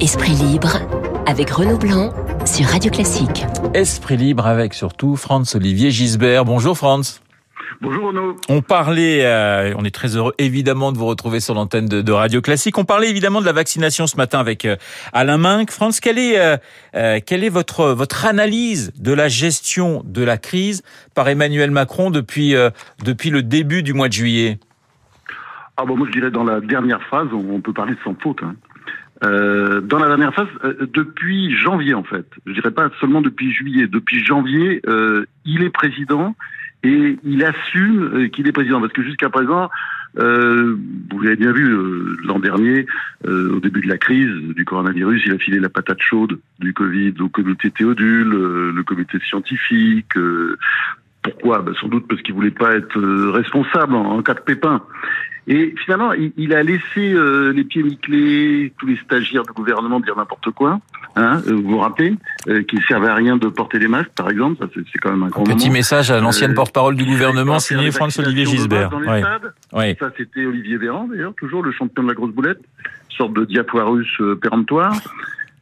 Esprit libre avec Renaud Blanc sur Radio Classique. Esprit libre avec surtout Franz Olivier Gisbert. Bonjour Franz. Bonjour Renaud. On parlait, euh, on est très heureux évidemment de vous retrouver sur l'antenne de, Radio Classique. On parlait évidemment de la vaccination ce matin avec euh, Alain Minck. Franz, quelle est, euh, quelle est votre, votre analyse de la gestion de la crise par Emmanuel Macron depuis, depuis le début du mois de juillet? Ah bon, moi je dirais dans la dernière phase, on peut parler de sans faute. Hein. Euh, dans la dernière phase, euh, depuis janvier en fait, je dirais pas seulement depuis juillet, depuis janvier, euh, il est président et il assume euh, qu'il est président parce que jusqu'à présent, euh, vous l'avez bien vu l'an dernier, au début de la crise du coronavirus, il a filé la patate chaude du Covid au comité Théodule, le comité scientifique. Pourquoi ben, Sans doute parce qu'il voulait pas être responsable en, en cas de pépin. Et finalement, il, a laissé euh, les pieds nickelés, tous les stagiaires du gouvernement dire n'importe quoi. Hein, euh, vous vous rappelez euh, Qu'il ne servait à rien de porter des masques, par exemple. Ça, c'est quand même un grand Petit message à l'ancienne porte-parole du gouvernement, signé François-Olivier Gisbert. Oui. Ça, c'était Olivier Véran, d'ailleurs, toujours le champion de la grosse boulette, sorte de diapoirus péremptoire.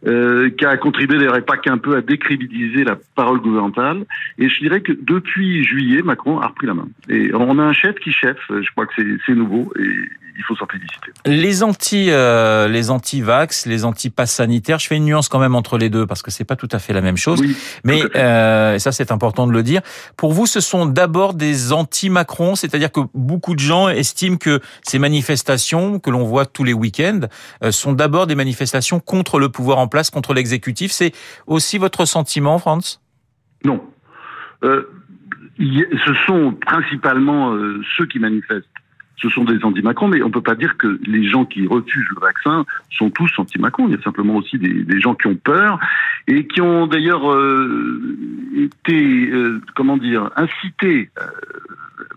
Euh, qui a contribué d'ailleurs pas qu'un peu à décrédibiliser la parole gouvernementale. Et je dirais que depuis juillet, Macron a repris la main. Et on a un chef qui chef, je crois que c'est nouveau. Et il faut s'en féliciter. Les anti, euh, les anti-vax, les anti-pass sanitaires, je fais une nuance quand même entre les deux parce que c'est pas tout à fait la même chose. mais euh, ça c'est important de le dire. Pour vous, ce sont d'abord des anti-Macron, c'est-à-dire que beaucoup de gens estiment que ces manifestations que l'on voit tous les week-ends euh, sont d'abord des manifestations contre le pouvoir en place, contre l'exécutif. C'est aussi votre sentiment, Franz? Non. Euh, ce sont principalement euh, ceux qui manifestent ce sont des anti-Macron, mais on ne peut pas dire que les gens qui refusent le vaccin sont tous anti-Macron. Il y a simplement aussi des, gens qui ont peur et qui ont d'ailleurs euh, été, euh, comment dire, incités euh,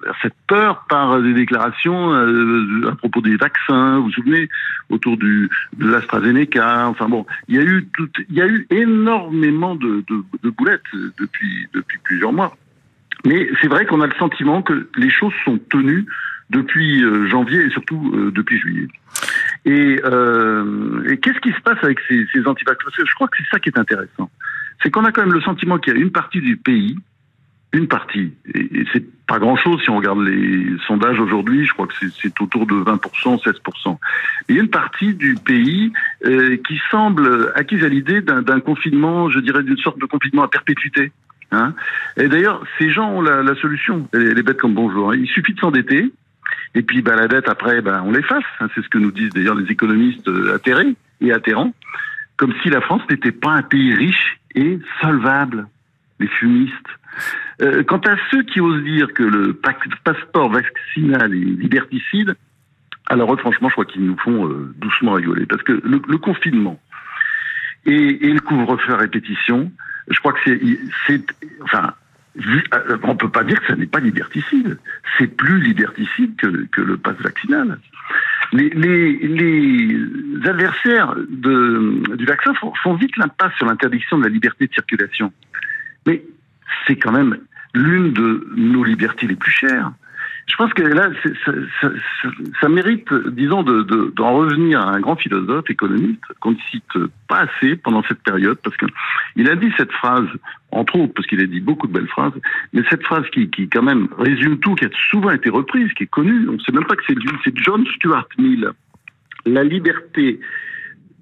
vers cette peur par des déclarations à propos des vaccins. Vous vous souvenez autour du de l'AstraZeneca. Enfin bon, il y a eu tout, il y a eu énormément de, de, de boulettes depuis depuis plusieurs mois. Mais c'est vrai qu'on a le sentiment que les choses sont tenues depuis euh, janvier et surtout euh, depuis juillet. Et, euh, et qu'est-ce qui se passe avec ces, ces que je crois que c'est ça qui est intéressant. C'est qu'on a quand même le sentiment qu'il y a une partie du pays, une partie, et, c'est pas grand-chose si on regarde les sondages aujourd'hui, je crois que c'est autour de 20%, 16%. Il y a une partie du pays euh, qui semble acquise à l'idée d'un confinement, je dirais d'une sorte de confinement à perpétuité. Hein et d'ailleurs, ces gens ont la, la solution. Elle est bête comme bonjour. Hein. Il suffit de s'endetter, et puis bah, la dette, après, bah, on l'efface. Hein, c'est ce que nous disent d'ailleurs les économistes euh, atterrés et atterrants. Comme si la France n'était pas un pays riche et solvable. Les fumistes. Euh, quant à ceux qui osent dire que le passeport vaccinal est liberticide, alors franchement, je crois qu'ils nous font euh, doucement rigoler. Parce que le, confinement et, et le couvre-feu à répétition, je crois que c'est, enfin, on ne peut pas dire que ça n'est pas liberticide. C'est plus liberticide que, le pass vaccinal. Les, adversaires du vaccin font vite l'impasse sur l'interdiction de la liberté de circulation. Mais c'est quand même l'une de nos libertés les plus chères je pense que là, ça, ça, ça, mérite, disons, d'en de, d'en revenir à un grand philosophe économiste qu'on ne cite pas assez pendant cette période, parce qu'il a dit cette phrase, entre autres, parce qu'il a dit beaucoup de belles phrases, mais cette phrase qui, qui quand même résume tout, qui a souvent été reprise, qui est connue, on ne sait même pas que c'est lui, c'est John Stuart Mill. La liberté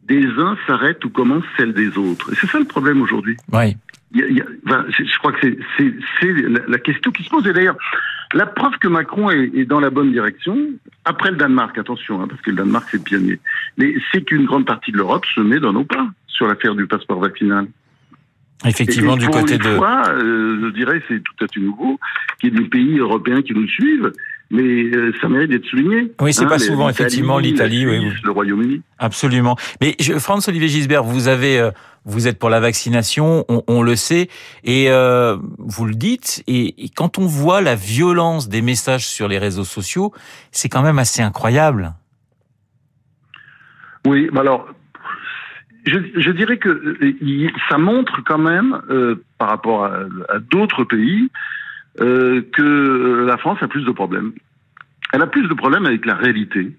des uns s'arrête où commence celle des autres. Et c'est ça le problème aujourd'hui. Oui. je crois que c'est la, la question qui se pose. Et d'ailleurs, la preuve que Macron est, dans la bonne direction, après le Danemark, attention, hein, parce que le Danemark c'est pionnier, mais c'est qu'une grande partie de l'Europe se met dans nos pas sur l'affaire du passeport vaccinal. Effectivement, du côté de. Fois, euh, je dirais, c'est tout à fait nouveau qu'il y ait des pays européens qui nous suivent, mais euh, ça mérite d'être souligné. Oui, c'est hein, pas souvent, effectivement, l'Italie, oui. Le Royaume-Uni. Absolument. Mais Franz-Olivier Gisbert, vous avez, euh, vous êtes pour la vaccination, on, on le sait, et euh, vous le dites, et, et, quand on voit la violence des messages sur les réseaux sociaux, c'est quand même assez incroyable. Oui, alors je, je, dirais que euh, ça montre quand même, euh, par rapport à, à d'autres pays, euh, que la France a plus de problèmes. Elle a plus de problèmes avec la réalité.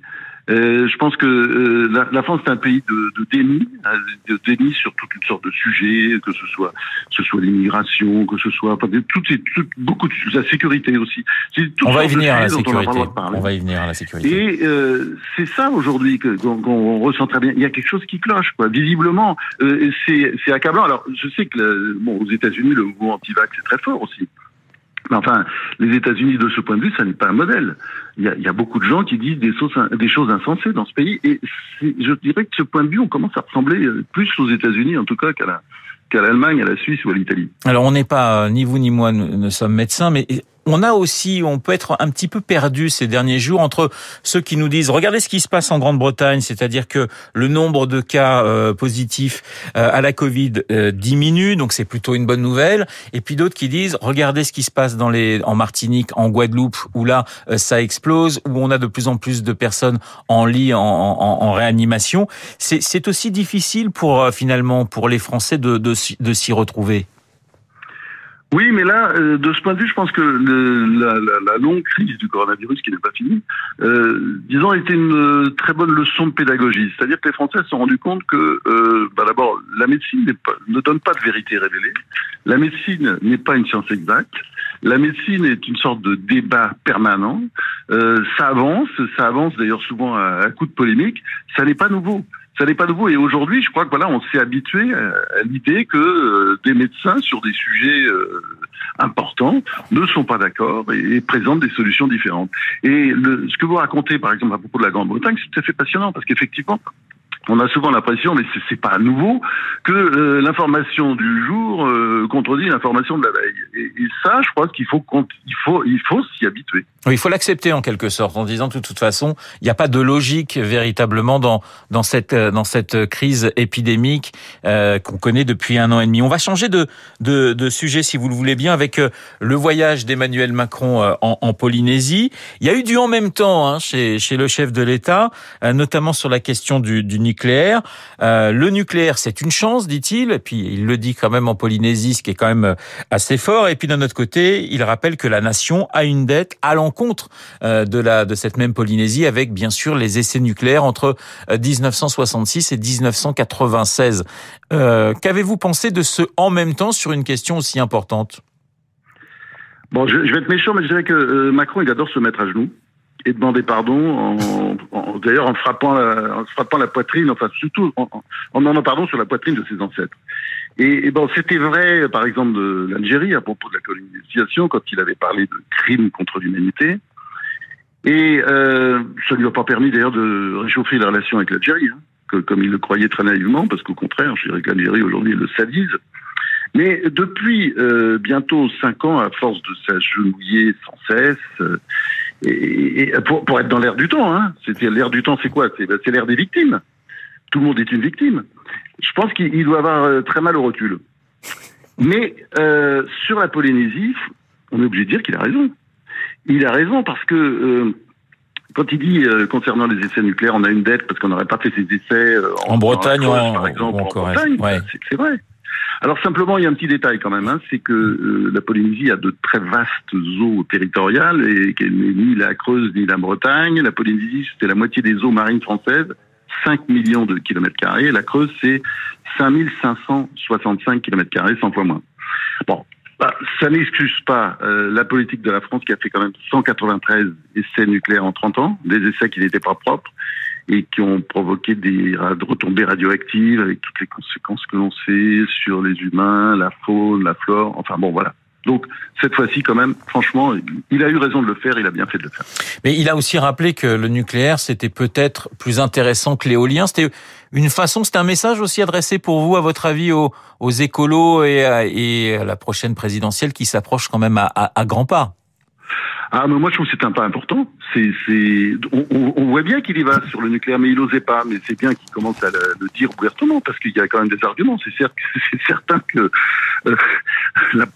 Euh, je pense que euh, la, la, France est un pays de, de déni, hein, de déni sur toute une sorte de sujets, que ce soit, ce soit l'immigration, que ce soit, enfin, toutes ces, beaucoup de la sécurité aussi. On va y venir à la sécurité. On, on, va y venir à la sécurité. Et euh, c'est ça aujourd'hui qu'on ressent très bien. Il y a quelque chose qui cloche, quoi. Visiblement, euh, c'est accablant. Alors, je sais que bon, aux États-Unis, le mouvement anti-vax est très fort aussi. Enfin, les États-Unis, de ce point de vue, ça n'est pas un modèle. Il y, a, beaucoup de gens qui disent des, choses, insensées dans ce pays. Et je dirais que de ce point de vue, on commence à ressembler plus aux États-Unis, en tout cas, qu'à la, qu'à l'Allemagne, à la Suisse ou à l'Italie. Alors on n'est pas, ni vous ni moi, nous sommes médecins, mais on a aussi, on peut être un petit peu perdu ces derniers jours entre ceux qui nous disent regardez ce qui se passe en Grande-Bretagne, c'est-à-dire que le nombre de cas euh, positifs euh, à la Covid euh, diminue, donc c'est plutôt une bonne nouvelle, et puis d'autres qui disent regardez ce qui se passe dans les en Martinique, en Guadeloupe où là ça explose, où on a de plus en plus de personnes en lit, en, réanimation. C'est aussi difficile pour finalement pour les Français de, de s'y retrouver. Oui, mais là, euh, de ce point de vue, je pense que la, longue crise du coronavirus, qui n'est pas finie, euh, disons, été une euh, très bonne leçon de pédagogie. C'est-à-dire que les Français se sont rendus compte que, euh, bah d'abord, la médecine pas, ne donne pas de vérité révélée. La médecine n'est pas une science exacte. La médecine est une sorte de débat permanent. Euh, ça avance, ça avance d'ailleurs souvent à, à coup de polémique. Ça n'est pas nouveau ça n'est pas nouveau. Et aujourd'hui, je crois que voilà, on s'est habitué à l'idée que euh, des médecins sur des sujets euh, importants ne sont pas d'accord et, présentent des solutions différentes. Et ce que vous racontez, par exemple, à propos de la Grande-Bretagne, c'est tout à fait passionnant parce qu'effectivement, on a souvent l'impression, mais c'est pas nouveau, que euh, l'information du jour euh, contredit l'information de la veille. Et, ça, je crois qu'il faut il faut il faut s'y habituer. Il faut l'accepter en quelque sorte, en disant de toute façon, il n'y a pas de logique véritablement dans dans cette dans cette crise épidémique euh, qu'on connaît depuis un an et demi. On va changer de de, sujet, si vous le voulez bien, avec euh, le voyage d'Emmanuel Macron euh, en, en, Polynésie. Il y a eu du en même temps hein, chez chez le chef de l'État, notamment sur la question du, du nucléaire. Euh, le nucléaire, c'est une chance, dit-il, et puis il le dit quand même en Polynésie, ce qui est quand même assez fort. Et puis d'un autre côté, il rappelle que la nation a une dette à l'encontre euh, de de cette même Polynésie, avec bien sûr les essais nucléaires entre 1966 euh, et 1996. Euh, Qu'avez-vous pensé de ce en même temps sur une question aussi importante? Bon, je, vais être méchant, mais je dirais que euh, Macron, il adore se mettre à genoux et demander pardon, d'ailleurs en frappant, la, en frappant la poitrine, enfin surtout en, demandant pardon sur la poitrine de ses ancêtres. Et, bon, c'était vrai, par exemple, de l'Algérie à propos de la colonisation, quand il avait parlé de crimes contre l'humanité. Et euh, ça ne lui a pas permis d'ailleurs de réchauffer la relation avec l'Algérie, hein, comme il le croyait très naïvement, parce qu'au contraire, je dirais que l'Algérie aujourd'hui le sadise. Mais depuis euh, bientôt cinq ans, à force de s'agenouiller sans cesse, euh, et, et pour, pour, être dans l'air du temps, hein, l'air du temps, c'est quoi? C'est ben, l'air des victimes. Tout le monde est une victime. Je pense qu'il doit avoir euh, très mal au recul. Mais euh, sur la Polynésie, on est obligé de dire qu'il a raison. Il a raison parce que euh, quand il dit euh, concernant les essais nucléaires, on a une dette parce qu'on n'aurait pas fait ces essais en, en, Bretagne, en, par exemple, en, en Bretagne, ouais. c'est vrai. Alors simplement, il y a un petit détail quand même, hein, c'est que euh, la Polynésie a de très vastes eaux territoriales et n'est ni la Creuse ni la Bretagne. La Polynésie, c'était la moitié des eaux marines françaises, 5 millions de kilomètres carrés. La Creuse, c'est 5565 kilomètres carrés, 100 fois moins. Bon, bah, ça n'excuse pas euh, la politique de la France qui a fait quand même 193 essais nucléaires en 30 ans, des essais qui n'étaient pas propres et qui ont provoqué des retombées radioactives avec toutes les conséquences que l'on sait sur les humains, la faune, la flore, enfin bon voilà. Donc cette fois-ci, quand même, franchement, il a eu raison de le faire, il a bien fait de le faire. Mais il a aussi rappelé que le nucléaire, c'était peut-être plus intéressant que l'éolien. C'était une façon, c'était un message aussi adressé pour vous, à votre avis, aux, écolos et à, la prochaine présidentielle qui s'approche quand même à grands pas. Ah, mais moi je trouve que c'est un pas important. C'est, on, voit bien qu'il y va sur le nucléaire, mais il n'osait pas. Mais c'est bien qu'il commence à le, dire ouvertement parce qu'il y a quand même des arguments. C'est, certain que euh, la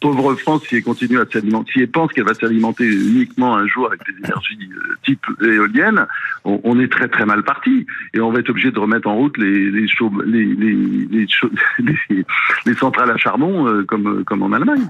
pauvre France, si elle continue à s'alimenter, si elle pense qu'elle va s'alimenter uniquement un jour avec des énergies euh, type éolienne, on, est très très mal parti et on va être obligé de remettre en route les les, les, les, les, les centrales à charbon euh, comme comme en Allemagne.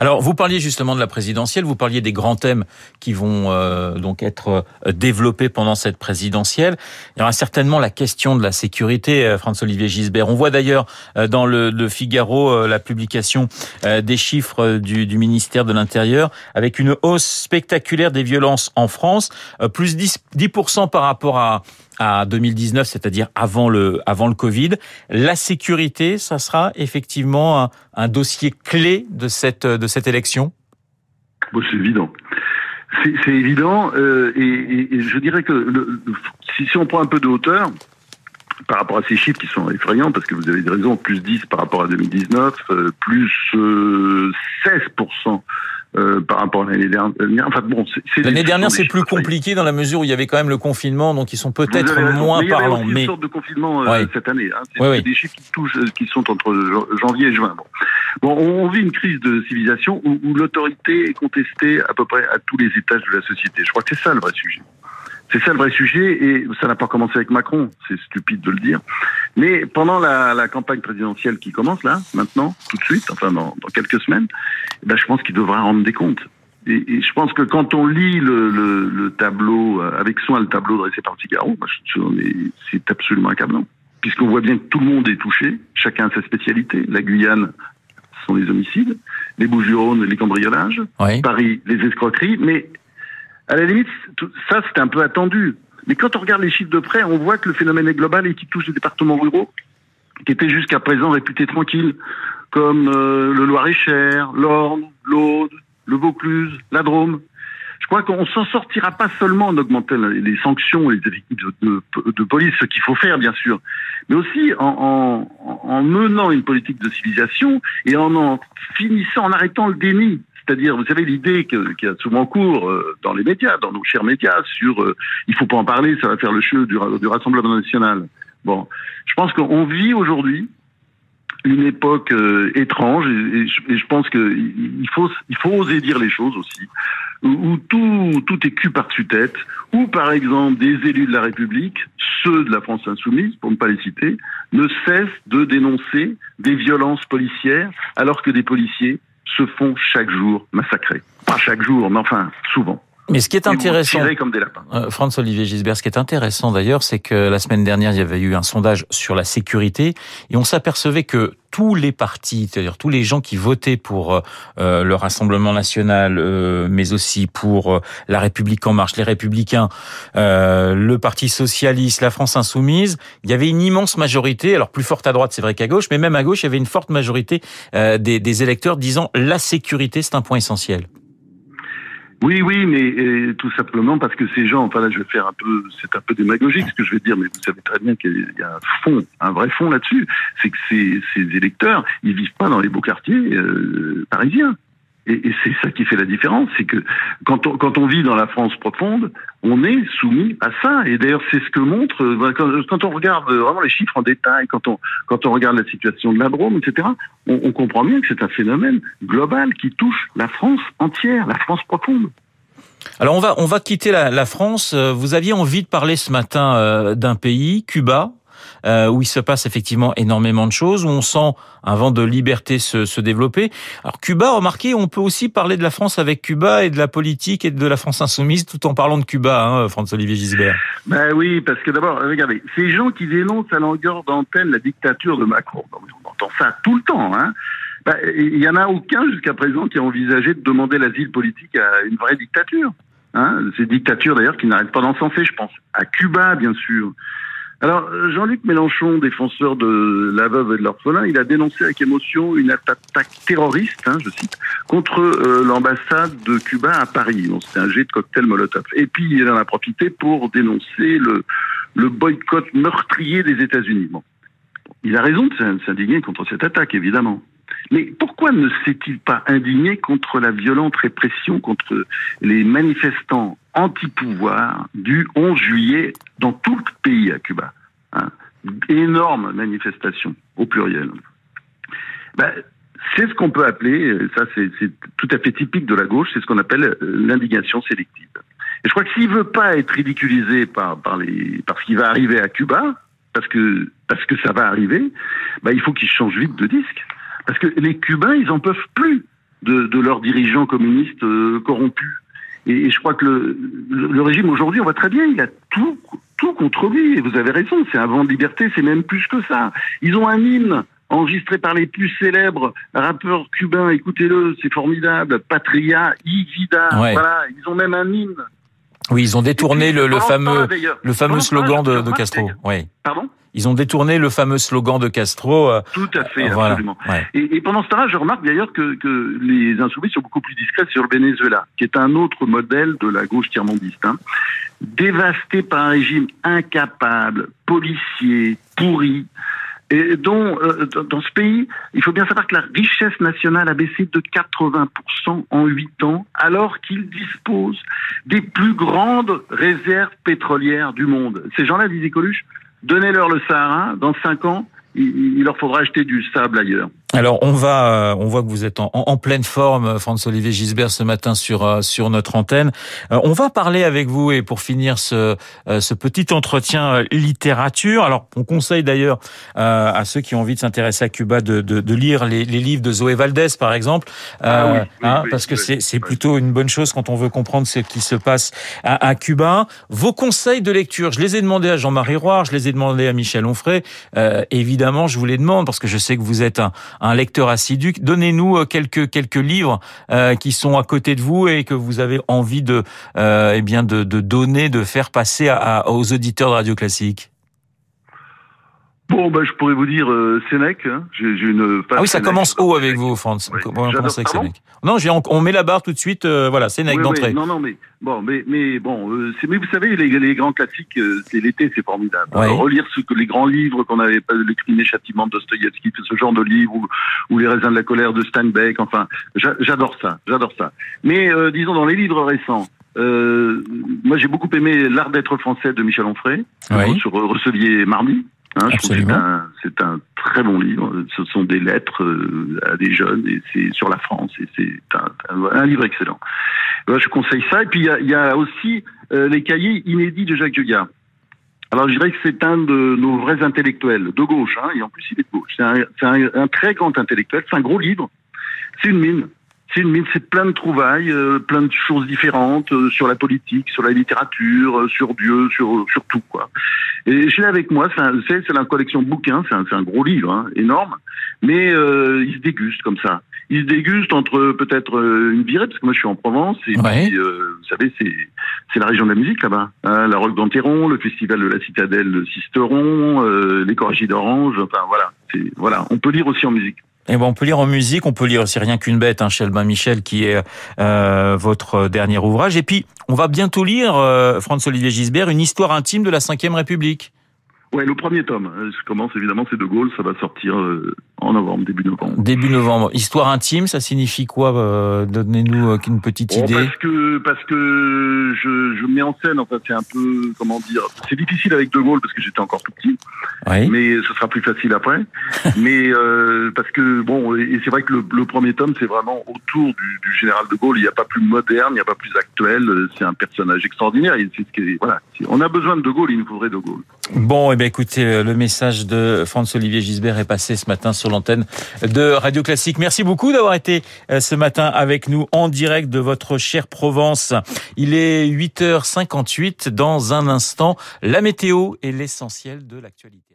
Alors, vous parliez justement de la présidentielle, vous parliez des grands thèmes qui vont euh, donc être euh, développés pendant cette présidentielle. Il y aura certainement la question de la sécurité, euh, François-Olivier Gisbert. On voit d'ailleurs dans le, le Figaro la publication des chiffres du, du ministère de l'Intérieur avec une hausse spectaculaire des violences en France, plus 10%, 10 par rapport à, à 2019, c'est-à-dire avant le avant le Covid. La sécurité, ça sera effectivement un, dossier clé de cette de cette élection? Bon, c'est évident. C'est évident, euh, et, je dirais que si on prend un peu de hauteur, par rapport à ces chiffres qui sont effrayants, parce que vous avez raison, plus 10 par rapport à 2019, euh, plus euh, 16% euh, par rapport à l'année dernière. Enfin bon, l'année dernière c'est plus compliqué dans la mesure où il y avait quand même le confinement, donc ils sont peut-être moins parlants. Mais il y a une sorte de confinement euh, cette année. Hein. C'est des chiffres qui touchent, euh, qui sont entre janvier et juin. Bon, bon on, vit une crise de civilisation où, où l'autorité est contestée à peu près à tous les étages de la société. Je crois que c'est ça le vrai sujet. C'est ça le vrai sujet, et ça n'a pas commencé avec Macron, c'est stupide de le dire. Mais pendant la, la, campagne présidentielle qui commence là, maintenant, tout de suite, enfin dans, dans quelques semaines, eh ben, je pense qu'il devra rendre des comptes. Et, et, je pense que quand on lit le, le, le, tableau, euh, avec soin le tableau dressé par Figaro, c'est absolument accablant. Puisqu'on voit bien que tout le monde est touché, chacun a sa spécialité. La Guyane, ce sont les homicides, les Bouches-du-Rhône, les cambriolages, oui. Paris, les escroqueries, mais à la limite, ça c'était un peu attendu. Mais quand on regarde les chiffres de près, on voit que le phénomène est global et qui touche les départements ruraux, qui étaient jusqu'à présent réputés tranquilles, comme euh, le Loir-et-Cher, l'Orne, l'Aude, le Vaucluse, la Drôme. Je crois qu'on s'en sortira pas seulement en augmentant les sanctions et les effectifs de, police, ce qu'il faut faire bien sûr, mais aussi en, en, en menant une politique de civilisation et en finissant, en arrêtant le déni. C'est-à-dire, vous savez, l'idée qu'il y a souvent cours euh, dans les médias, dans nos chers médias, sur euh, il faut pas en parler, ça va faire le jeu du, Rassemblement national. Bon, je pense qu'on vit aujourd'hui une époque euh, étrange et, je pense qu'il faut il faut oser dire les choses aussi où, tout tout est cul par-dessus tête où par exemple des élus de la République ceux de la France insoumise pour ne pas les citer ne cessent de dénoncer des violences policières alors que des policiers se font chaque jour massacrer. Pas chaque jour, mais enfin souvent. Mais ce qui est intéressant, comme des lapins. Euh, Franz Olivier Gisbert, ce qui est intéressant d'ailleurs, c'est que la semaine dernière, il y avait eu un sondage sur la sécurité et on s'apercevait que tous les partis, c'est-à-dire tous les gens qui votaient pour euh, euh le Rassemblement national, euh, mais aussi pour euh, la République en marche, les Républicains, le Parti socialiste, la France insoumise, il y avait une immense majorité, alors plus forte à droite, c'est vrai qu'à gauche, mais même à gauche, il y avait une forte majorité des, des électeurs disant la sécurité, c'est un point essentiel. Oui, oui, mais tout simplement parce que ces gens, enfin là je vais faire un peu, c'est un peu démagogique ce que je vais dire, mais vous savez très bien qu'il y a un fond, un vrai fond là-dessus, c'est que ces, ces électeurs, ils vivent pas dans les beaux quartiers euh, parisiens. Et, c'est ça qui fait la différence, c'est que quand on, quand on vit dans la France profonde, on est soumis à ça. Et d'ailleurs, c'est ce que montre euh, quand, on regarde vraiment les chiffres en détail, quand on quand on regarde la situation de la Drôme, etc. On, comprend bien que c'est un phénomène global qui touche la France entière, la France profonde. Alors on va on va quitter la, France. Euh, vous aviez envie de parler ce matin euh, d'un pays, Cuba, euh, où il se passe effectivement énormément de choses, où on sent un vent de liberté se, développer. Alors Cuba, remarquez, on peut aussi parler de la France avec Cuba et de la politique et de la France insoumise tout en parlant de Cuba, hein, François-Olivier Gisbert. Ben oui, parce que d'abord, regardez, ces gens qui dénoncent à longueur d'antenne la dictature de Macron, on entend ça tout le temps, hein. Ben, il y en a aucun jusqu'à présent qui a envisagé de demander l'asile politique à une vraie dictature. Hein, ces dictatures d'ailleurs qui n'arrêtent pas d'encenser, je pense à Cuba bien sûr, alors, Jean-Luc Mélenchon, défenseur de la veuve et de l'orphelin, il a dénoncé avec émotion une attaque terroriste, hein, je cite, contre euh, l'ambassade de Cuba à Paris. Bon, C'était un jet de cocktail Molotov. Et puis, il en a profité pour dénoncer le, le boycott meurtrier des États-Unis. Bon. Il a raison de s'indigner contre cette attaque, évidemment. Mais pourquoi ne s'est-il pas indigné contre la violente répression contre les manifestants anti-pouvoir du 11 juillet dans tout le pays à Cuba hein Énorme manifestation, au pluriel. Ben, c'est ce qu'on peut appeler, ça c'est tout à fait typique de la gauche, c'est ce qu'on appelle l'indignation sélective. Et je crois que s'il veut pas être ridiculisé par, par, les, par ce qui va arriver à Cuba, parce que, parce que ça va arriver, ben, il faut qu'il change vite de disque. Parce que les Cubains, ils en peuvent plus de, de leurs dirigeants communistes corrompus. Et, je crois que le, le, régime aujourd'hui, on voit très bien, il a tout, tout contre lui. Et vous avez raison, c'est un vent de liberté, c'est même plus que ça. Ils ont un hymne enregistré par les plus célèbres rappeurs cubains. Écoutez-le, c'est formidable. Patria, Ivida. Voilà, ils ont même un hymne. Oui, ils ont détourné le, le fameux, le fameux slogan de, de Castro. Oui. Pardon? Ils ont détourné le fameux slogan de Castro. Euh, Tout à fait, absolument. Et, et, pendant ce temps-là, je remarque d'ailleurs que, que, les insoumis sont beaucoup plus discrets sur le Venezuela, qui est un autre modèle de la gauche tiers-mondiste. Hein. Dévasté par un régime incapable, policier, pourri, et dont euh, dans ce pays, il faut bien savoir que la richesse nationale a baissé de 80% en 8 ans, alors qu'il dispose des plus grandes réserves pétrolières du monde. Ces gens-là, disait Coluche, donnez-leur le Sahara, dans 5 ans, il leur faudra acheter du sable ailleurs. Alors on va, euh, on voit que vous êtes en, en pleine forme, François-Olivier Gisbert, ce matin sur euh, sur notre antenne. Euh, on va parler avec vous et pour finir ce ce petit entretien littérature. Alors on conseille d'ailleurs à ceux qui ont envie de s'intéresser à Cuba de, de, de lire les, les, livres de Zoé Valdez par exemple, ah hein, parce que c'est c'est plutôt une bonne chose quand on veut comprendre ce qui se passe à, à, Cuba. Vos conseils de lecture, je les ai demandés à Jean-Marie Roire, je les ai demandés à Michel Onfray. évidemment, je vous les demande parce que je sais que vous êtes un un lecteur assidu. Donnez-nous euh, quelques quelques livres euh, qui sont à côté de vous et que vous avez envie de euh, eh bien de, de, donner, de faire passer à, aux auditeurs de Radio Classique. Bon, ben, je pourrais vous dire euh, Sénèque. Hein. J'ai une. Ah oui, ça commence haut avec vous, France. On commence avec Sénèque. Non, on, on, met la barre tout de suite. Euh, voilà, Sénèque oui, d'entrée. non, non, mais bon, mais mais bon, euh, mais vous savez, les, les grands classiques, euh, c'est l'été, c'est formidable. relire ce que les grands livres qu'on avait pas, le crime châtiment de Dostoïevski, ce genre de livres, ou, ou les raisins de la colère de Steinbeck. Enfin, j'adore ça, j'adore ça. Mais euh, disons dans les livres récents. Euh, moi, j'ai beaucoup aimé L'art d'être français de Michel Onfray, sur Recelier Mardi. Hein, c'est un, très bon livre. Ce sont des lettres euh, à des jeunes et c'est sur la France et c'est un, livre excellent. je conseille ça. Et puis il y a, aussi euh, les cahiers inédits de Jacques Degas. Alors je dirais que c'est un de nos vrais intellectuels de gauche, hein, et en plus il est de gauche. C'est un, un, très grand intellectuel. C'est un gros livre. C'est une mine c'est une c'est plein de trouvailles, euh, plein de choses différentes euh, sur la politique, sur la littérature, euh, sur Dieu, sur sur tout quoi. Et je l'ai avec moi, c'est c'est la collection de bouquins, c'est un, un, gros livre, hein, énorme, mais il se déguste comme ça. Il se déguste entre peut-être une virée, parce que moi je suis en Provence, et puis vous savez c'est c'est la région de la musique là-bas, hein, la Roque d'Anteron, le festival de la Citadelle de Sisteron, les Corrigies d'Orange, enfin voilà, voilà, on peut lire aussi en musique. Et bon, on peut lire en musique, on peut lire aussi rien qu'une bête, hein, Chelbin Michel, qui est euh, votre dernier ouvrage. Et puis, on va bientôt lire, euh, François-Olivier Gisbert, une histoire intime de la Ve République. Ouais, le premier tome. Je euh, commence évidemment, c'est De Gaulle, ça va sortir euh, en novembre, début novembre. Début novembre. Histoire intime, ça signifie quoi euh, Donnez-nous une petite oh, idée. Parce que parce que je, je mets en scène. En fait, c'est un peu comment dire. C'est difficile avec De Gaulle parce que j'étais encore tout petit. Oui. Mais ce sera plus facile après. mais euh, parce que bon, et c'est vrai que le, le premier tome, c'est vraiment autour du, du, général De Gaulle. Il n'y a pas plus moderne, il n'y a pas plus actuel. C'est un personnage extraordinaire. Et c'est ce qui voilà. On a besoin de Gaulle. Il nous faudrait De Gaulle. Bon, eh écoutez, euh, le message de François-Olivier Gisbert est passé ce matin sur l'antenne de Radio Classique. Merci beaucoup d'avoir été euh, ce matin avec nous en direct de votre chère Provence. Il est 8h58. Dans un instant, la météo est l'essentiel de l'actualité.